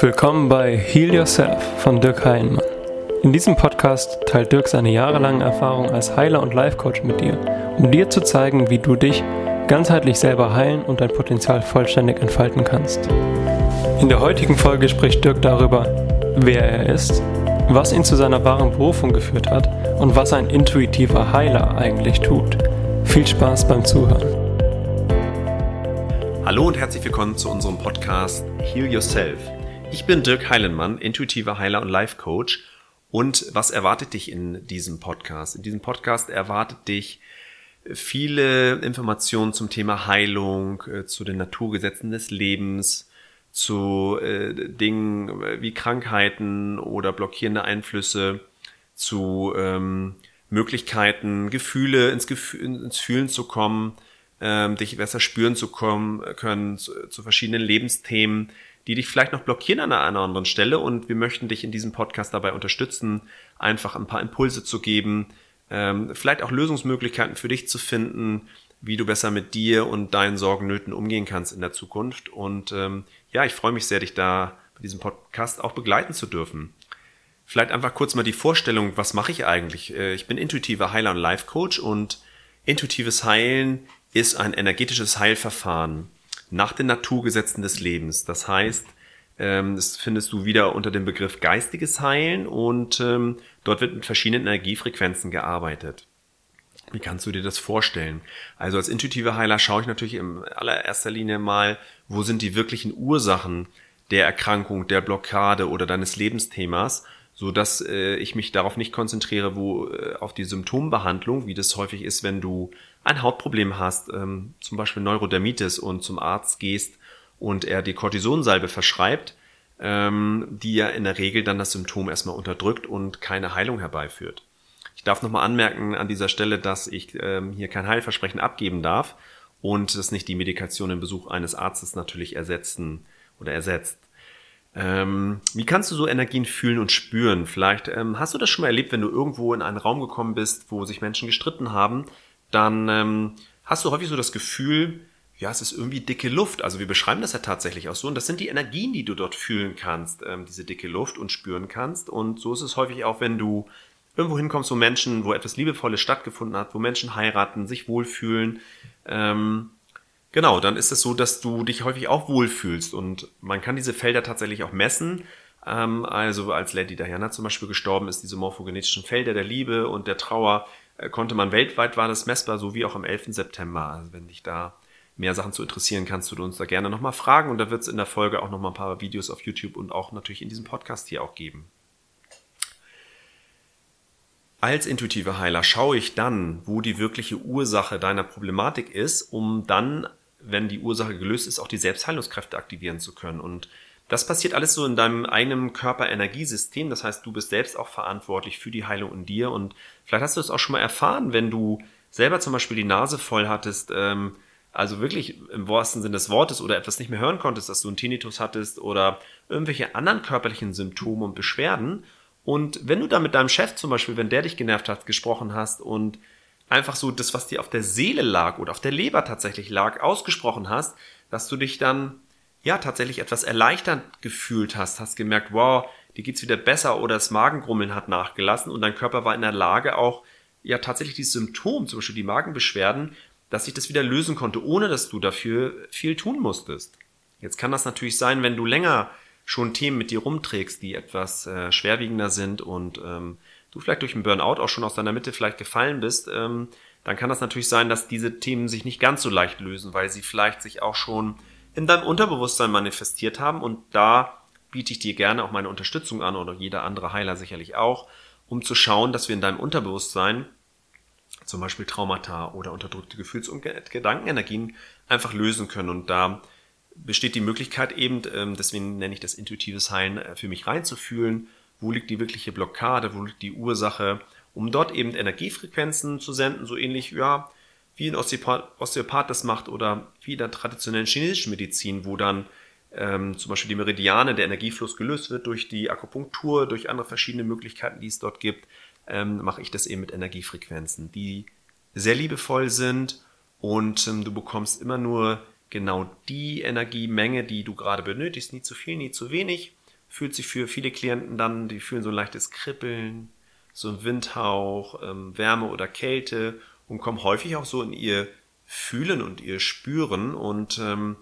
Willkommen bei Heal Yourself von Dirk Heilenmann. In diesem Podcast teilt Dirk seine jahrelangen Erfahrungen als Heiler und Life Coach mit dir, um dir zu zeigen, wie du dich ganzheitlich selber heilen und dein Potenzial vollständig entfalten kannst. In der heutigen Folge spricht Dirk darüber, wer er ist, was ihn zu seiner wahren Berufung geführt hat und was ein intuitiver Heiler eigentlich tut. Viel Spaß beim Zuhören. Hallo und herzlich willkommen zu unserem Podcast Heal Yourself. Ich bin Dirk Heilenmann, intuitiver Heiler und Life Coach. Und was erwartet dich in diesem Podcast? In diesem Podcast erwartet dich viele Informationen zum Thema Heilung, äh, zu den Naturgesetzen des Lebens, zu äh, Dingen wie Krankheiten oder blockierende Einflüsse, zu ähm, Möglichkeiten, Gefühle ins, Gefühl, ins Fühlen zu kommen, ähm, dich besser spüren zu kommen können, zu, zu verschiedenen Lebensthemen, die dich vielleicht noch blockieren an einer anderen Stelle. Und wir möchten dich in diesem Podcast dabei unterstützen, einfach ein paar Impulse zu geben, ähm, vielleicht auch Lösungsmöglichkeiten für dich zu finden, wie du besser mit dir und deinen Sorgennöten umgehen kannst in der Zukunft. Und ähm, ja, ich freue mich sehr, dich da bei diesem Podcast auch begleiten zu dürfen. Vielleicht einfach kurz mal die Vorstellung, was mache ich eigentlich? Äh, ich bin intuitiver Heiler und Life Coach und intuitives Heilen ist ein energetisches Heilverfahren nach den Naturgesetzen des Lebens. Das heißt, ähm, das findest du wieder unter dem Begriff geistiges Heilen und ähm, dort wird mit verschiedenen Energiefrequenzen gearbeitet. Wie kannst du dir das vorstellen? Also als intuitiver Heiler schaue ich natürlich in allererster Linie mal, wo sind die wirklichen Ursachen der Erkrankung, der Blockade oder deines Lebensthemas, so dass äh, ich mich darauf nicht konzentriere, wo äh, auf die Symptombehandlung, wie das häufig ist, wenn du ein Hautproblem hast, ähm, zum Beispiel Neurodermitis und zum Arzt gehst und er die Cortisonsalbe verschreibt, ähm, die ja in der Regel dann das Symptom erstmal unterdrückt und keine Heilung herbeiführt. Ich darf nochmal anmerken an dieser Stelle, dass ich ähm, hier kein Heilversprechen abgeben darf und das nicht die Medikation im Besuch eines Arztes natürlich ersetzen oder ersetzt. Ähm, wie kannst du so Energien fühlen und spüren? Vielleicht ähm, hast du das schon mal erlebt, wenn du irgendwo in einen Raum gekommen bist, wo sich Menschen gestritten haben dann ähm, hast du häufig so das Gefühl, ja, es ist irgendwie dicke Luft. Also wir beschreiben das ja tatsächlich auch so. Und das sind die Energien, die du dort fühlen kannst, ähm, diese dicke Luft und spüren kannst. Und so ist es häufig auch, wenn du irgendwo hinkommst, wo Menschen, wo etwas Liebevolles stattgefunden hat, wo Menschen heiraten, sich wohlfühlen. Ähm, genau, dann ist es so, dass du dich häufig auch wohlfühlst. Und man kann diese Felder tatsächlich auch messen. Ähm, also als Lady Diana zum Beispiel gestorben ist, diese morphogenetischen Felder der Liebe und der Trauer, konnte man weltweit war das messbar, so wie auch am 11. September. Also wenn dich da mehr Sachen zu interessieren, kannst du uns da gerne nochmal fragen und da wird es in der Folge auch nochmal ein paar Videos auf YouTube und auch natürlich in diesem Podcast hier auch geben. Als intuitiver Heiler schaue ich dann, wo die wirkliche Ursache deiner Problematik ist, um dann, wenn die Ursache gelöst ist, auch die Selbstheilungskräfte aktivieren zu können. Und das passiert alles so in deinem eigenen Körperenergiesystem. Das heißt, du bist selbst auch verantwortlich für die Heilung in dir. Und vielleicht hast du es auch schon mal erfahren, wenn du selber zum Beispiel die Nase voll hattest, ähm, also wirklich im wahrsten Sinne des Wortes oder etwas nicht mehr hören konntest, dass du einen Tinnitus hattest oder irgendwelche anderen körperlichen Symptome und Beschwerden. Und wenn du da mit deinem Chef zum Beispiel, wenn der dich genervt hat, gesprochen hast und einfach so das, was dir auf der Seele lag oder auf der Leber tatsächlich lag, ausgesprochen hast, dass du dich dann ja tatsächlich etwas erleichtert gefühlt hast, hast gemerkt, wow, dir geht's wieder besser oder das Magengrummeln hat nachgelassen und dein Körper war in der Lage auch ja tatsächlich dieses Symptom, zum Beispiel die Magenbeschwerden, dass sich das wieder lösen konnte, ohne dass du dafür viel tun musstest. Jetzt kann das natürlich sein, wenn du länger schon Themen mit dir rumträgst, die etwas äh, schwerwiegender sind und ähm, du vielleicht durch einen Burnout auch schon aus deiner Mitte vielleicht gefallen bist, ähm, dann kann das natürlich sein, dass diese Themen sich nicht ganz so leicht lösen, weil sie vielleicht sich auch schon in deinem Unterbewusstsein manifestiert haben. Und da biete ich dir gerne auch meine Unterstützung an oder jeder andere Heiler sicherlich auch, um zu schauen, dass wir in deinem Unterbewusstsein zum Beispiel Traumata oder unterdrückte Gefühls- und Gedankenenergien einfach lösen können. Und da besteht die Möglichkeit eben, ähm, deswegen nenne ich das intuitives Heilen, äh, für mich reinzufühlen, wo liegt die wirkliche Blockade, wo liegt die Ursache, um dort eben Energiefrequenzen zu senden, so ähnlich, ja, wie ein Osteopath, das macht oder wie in der traditionellen chinesischen Medizin, wo dann ähm, zum Beispiel die Meridiane, der Energiefluss gelöst wird durch die Akupunktur, durch andere verschiedene Möglichkeiten, die es dort gibt, ähm, mache ich das eben mit Energiefrequenzen, die sehr liebevoll sind und ähm, du bekommst immer nur genau die Energiemenge, die du gerade benötigst, nie zu viel, nie zu wenig, fühlt sich für viele Klienten dann, die fühlen so ein leichtes Kribbeln, so ein Windhauch, ähm, Wärme oder Kälte und kommen häufig auch so in ihr Fühlen und ihr Spüren und ähm,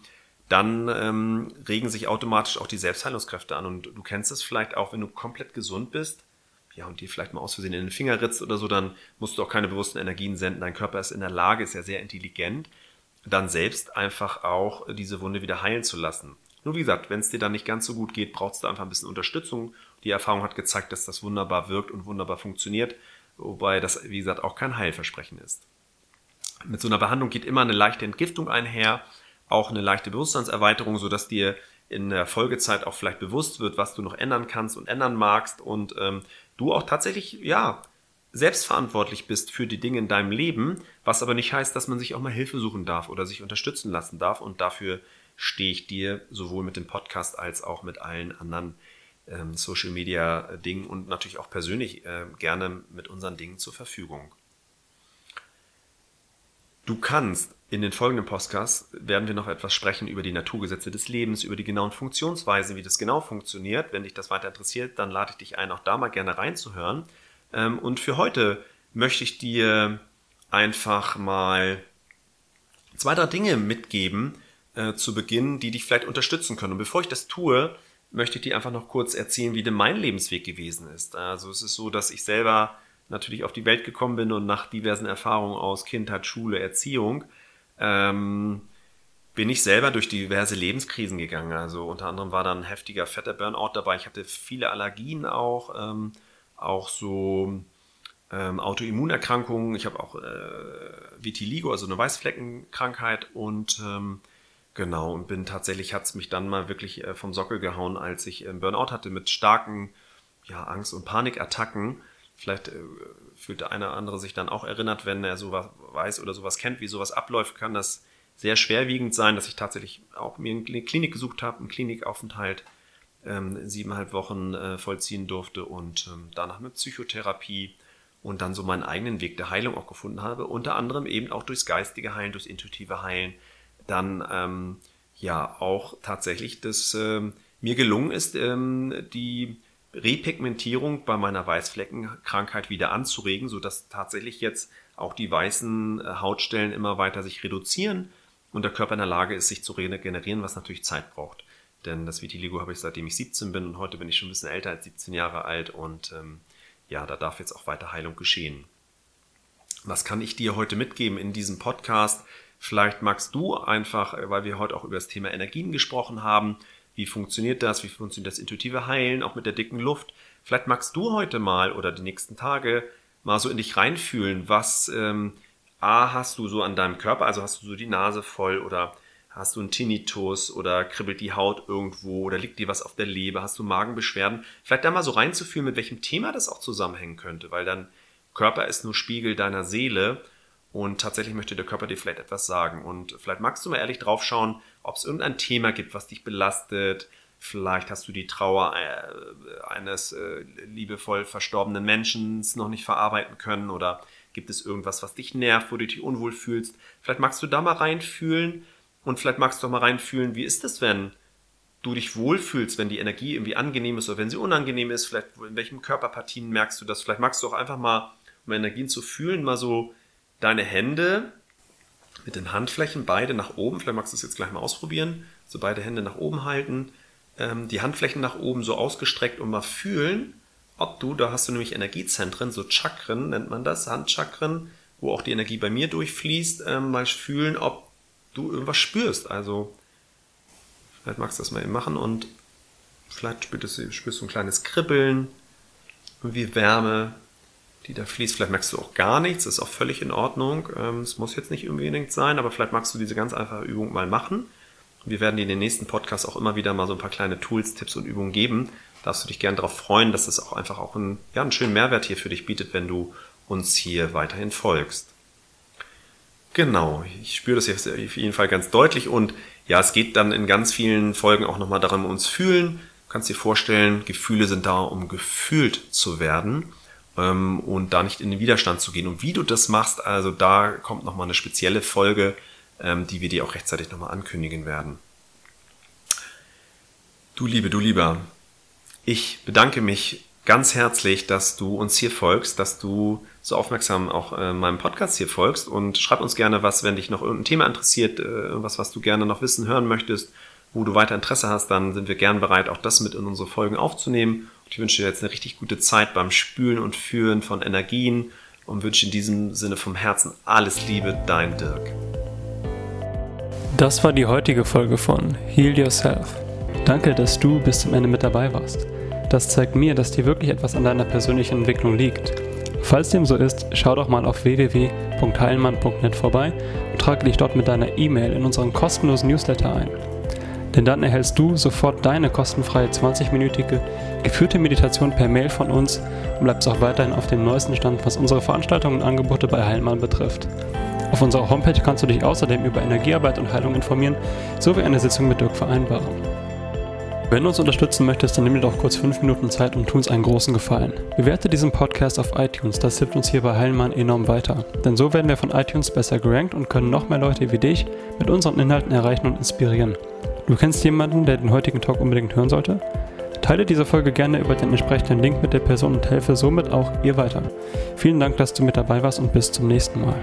dann ähm, regen sich automatisch auch die Selbstheilungskräfte an. Und du kennst es vielleicht auch, wenn du komplett gesund bist, ja, und dir vielleicht mal aus Versehen in den Finger ritzt oder so, dann musst du auch keine bewussten Energien senden. Dein Körper ist in der Lage, ist ja sehr intelligent, dann selbst einfach auch diese Wunde wieder heilen zu lassen. Nur wie gesagt, wenn es dir dann nicht ganz so gut geht, brauchst du einfach ein bisschen Unterstützung. Die Erfahrung hat gezeigt, dass das wunderbar wirkt und wunderbar funktioniert, wobei das, wie gesagt, auch kein Heilversprechen ist. Mit so einer Behandlung geht immer eine leichte Entgiftung einher, auch eine leichte Bewusstseinserweiterung, sodass dir in der Folgezeit auch vielleicht bewusst wird, was du noch ändern kannst und ändern magst und ähm, du auch tatsächlich, ja, selbstverantwortlich bist für die Dinge in deinem Leben, was aber nicht heißt, dass man sich auch mal Hilfe suchen darf oder sich unterstützen lassen darf und dafür stehe ich dir sowohl mit dem Podcast als auch mit allen anderen ähm, Social Media Dingen und natürlich auch persönlich äh, gerne mit unseren Dingen zur Verfügung. Du kannst in den folgenden Podcasts werden wir noch etwas sprechen über die Naturgesetze des Lebens, über die genauen Funktionsweisen, wie das genau funktioniert. Wenn dich das weiter interessiert, dann lade ich dich ein, auch da mal gerne reinzuhören. Ähm, und für heute möchte ich dir einfach mal zwei, drei Dinge mitgeben äh, zu Beginn, die dich vielleicht unterstützen können. Und bevor ich das tue, möchte ich dir einfach noch kurz erzählen, wie denn mein Lebensweg gewesen ist. Also es ist so, dass ich selber natürlich auf die Welt gekommen bin und nach diversen Erfahrungen aus Kindheit, Schule, Erziehung, ähm, bin ich selber durch diverse Lebenskrisen gegangen. Also unter anderem war dann ein heftiger fetter Burnout dabei. Ich hatte viele Allergien auch, ähm, auch so ähm, Autoimmunerkrankungen. Ich habe auch äh, Vitiligo, also eine Weißfleckenkrankheit und ähm, genau und bin tatsächlich hat es mich dann mal wirklich äh, vom Sockel gehauen, als ich einen Burnout hatte mit starken ja, Angst- und Panikattacken. Vielleicht äh, fühlt der eine oder andere sich dann auch erinnert, wenn er sowas weiß oder sowas kennt, wie sowas abläuft, kann das sehr schwerwiegend sein, dass ich tatsächlich auch mir eine Klinik gesucht habe, einen Klinikaufenthalt ähm, siebeneinhalb Wochen äh, vollziehen durfte und ähm, danach mit Psychotherapie und dann so meinen eigenen Weg der Heilung auch gefunden habe, unter anderem eben auch durchs geistige Heilen, durchs intuitive Heilen, dann ähm, ja auch tatsächlich das ähm, mir gelungen ist, ähm, die Repigmentierung bei meiner Weißfleckenkrankheit wieder anzuregen, sodass tatsächlich jetzt auch die weißen äh, Hautstellen immer weiter sich reduzieren und der Körper in der Lage ist, sich zu regenerieren, was natürlich Zeit braucht. Denn das Vitiligo habe ich seitdem ich 17 bin und heute bin ich schon ein bisschen älter als 17 Jahre alt und ähm, ja, da darf jetzt auch weiter Heilung geschehen. Was kann ich dir heute mitgeben in diesem Podcast? Vielleicht magst du einfach, äh, weil wir heute auch über das Thema Energien gesprochen haben, wie funktioniert das? Wie funktioniert das intuitive Heilen, auch mit der dicken Luft? Vielleicht magst du heute mal oder die nächsten Tage mal so in dich reinfühlen, was ähm, A hast du so an deinem Körper, also hast du so die Nase voll oder hast du einen Tinnitus oder kribbelt die Haut irgendwo oder liegt dir was auf der Leber, hast du Magenbeschwerden? Vielleicht da mal so reinzufühlen, mit welchem Thema das auch zusammenhängen könnte, weil dein Körper ist nur Spiegel deiner Seele und tatsächlich möchte der Körper dir vielleicht etwas sagen. Und vielleicht magst du mal ehrlich drauf schauen, ob es irgendein Thema gibt, was dich belastet. Vielleicht hast du die Trauer äh, eines äh, liebevoll verstorbenen Menschen noch nicht verarbeiten können oder gibt es irgendwas, was dich nervt, wo du dich unwohl fühlst. Vielleicht magst du da mal reinfühlen und vielleicht magst du auch mal reinfühlen, wie ist es, wenn du dich wohlfühlst, wenn die Energie irgendwie angenehm ist oder wenn sie unangenehm ist. Vielleicht in welchen Körperpartien merkst du das. Vielleicht magst du auch einfach mal, um Energien zu fühlen, mal so deine Hände mit den Handflächen beide nach oben, vielleicht magst du es jetzt gleich mal ausprobieren, so beide Hände nach oben halten, ähm, die Handflächen nach oben so ausgestreckt und mal fühlen, ob du, da hast du nämlich Energiezentren, so Chakren nennt man das, Handchakren, wo auch die Energie bei mir durchfließt, ähm, mal fühlen, ob du irgendwas spürst. Also vielleicht magst du das mal eben machen und vielleicht spürst du, spürst du ein kleines Kribbeln, irgendwie Wärme, die da fließt. Vielleicht merkst du auch gar nichts, ist auch völlig in Ordnung. Ähm, es muss jetzt nicht unbedingt sein, aber vielleicht magst du diese ganz einfache Übung mal machen. Wir werden dir in den nächsten Podcasts auch immer wieder mal so ein paar kleine Tools, Tipps und Übungen geben. Darfst du dich gerne darauf freuen, dass es auch einfach auch einen, ja, einen schönen Mehrwert hier für dich bietet, wenn du uns hier weiterhin folgst. Genau, ich spüre das jetzt auf jeden Fall ganz deutlich und ja, es geht dann in ganz vielen Folgen auch nochmal darum, uns fühlen. Du kannst dir vorstellen, Gefühle sind da, um gefühlt zu werden ähm, und da nicht in den Widerstand zu gehen. Und wie du das machst, also da kommt nochmal eine spezielle Folge, ähm, die wir dir auch rechtzeitig nochmal ankündigen werden. Du Liebe, du Lieber, Ich bedanke mich ganz herzlich, dass du uns hier folgst, dass du so aufmerksam auch äh, meinem Podcast hier folgst und schreib uns gerne was, wenn dich noch irgendein Thema interessiert, äh, irgendwas, was du gerne noch wissen, hören möchtest, wo du weiter Interesse hast, dann sind wir gern bereit, auch das mit in unsere Folgen aufzunehmen. Ich wünsche dir jetzt eine richtig gute Zeit beim Spülen und Führen von Energien und wünsche in diesem Sinne vom Herzen alles Liebe, dein Dirk. Das war die heutige Folge von Heal Yourself. Danke, dass du bis zum Ende mit dabei warst. Das zeigt mir, dass dir wirklich etwas an deiner persönlichen Entwicklung liegt. Falls dem so ist, schau doch mal auf www.heilmann.net vorbei und trage dich dort mit deiner E-Mail in unseren kostenlosen Newsletter ein. Denn dann erhältst du sofort deine kostenfreie 20-minütige geführte Meditation per Mail von uns und bleibst auch weiterhin auf dem neuesten Stand, was unsere Veranstaltungen und Angebote bei Heilmann betrifft. Auf unserer Homepage kannst du dich außerdem über Energiearbeit und Heilung informieren, sowie eine Sitzung mit Dirk vereinbaren. Wenn du uns unterstützen möchtest, dann nimm dir doch kurz 5 Minuten Zeit und tu uns einen großen Gefallen. Bewerte diesen Podcast auf iTunes, das hilft uns hier bei Heilmann enorm weiter. Denn so werden wir von iTunes besser gerankt und können noch mehr Leute wie dich mit unseren Inhalten erreichen und inspirieren. Du kennst jemanden, der den heutigen Talk unbedingt hören sollte? Teile diese Folge gerne über den entsprechenden Link mit der Person und helfe somit auch ihr weiter. Vielen Dank, dass du mit dabei warst und bis zum nächsten Mal.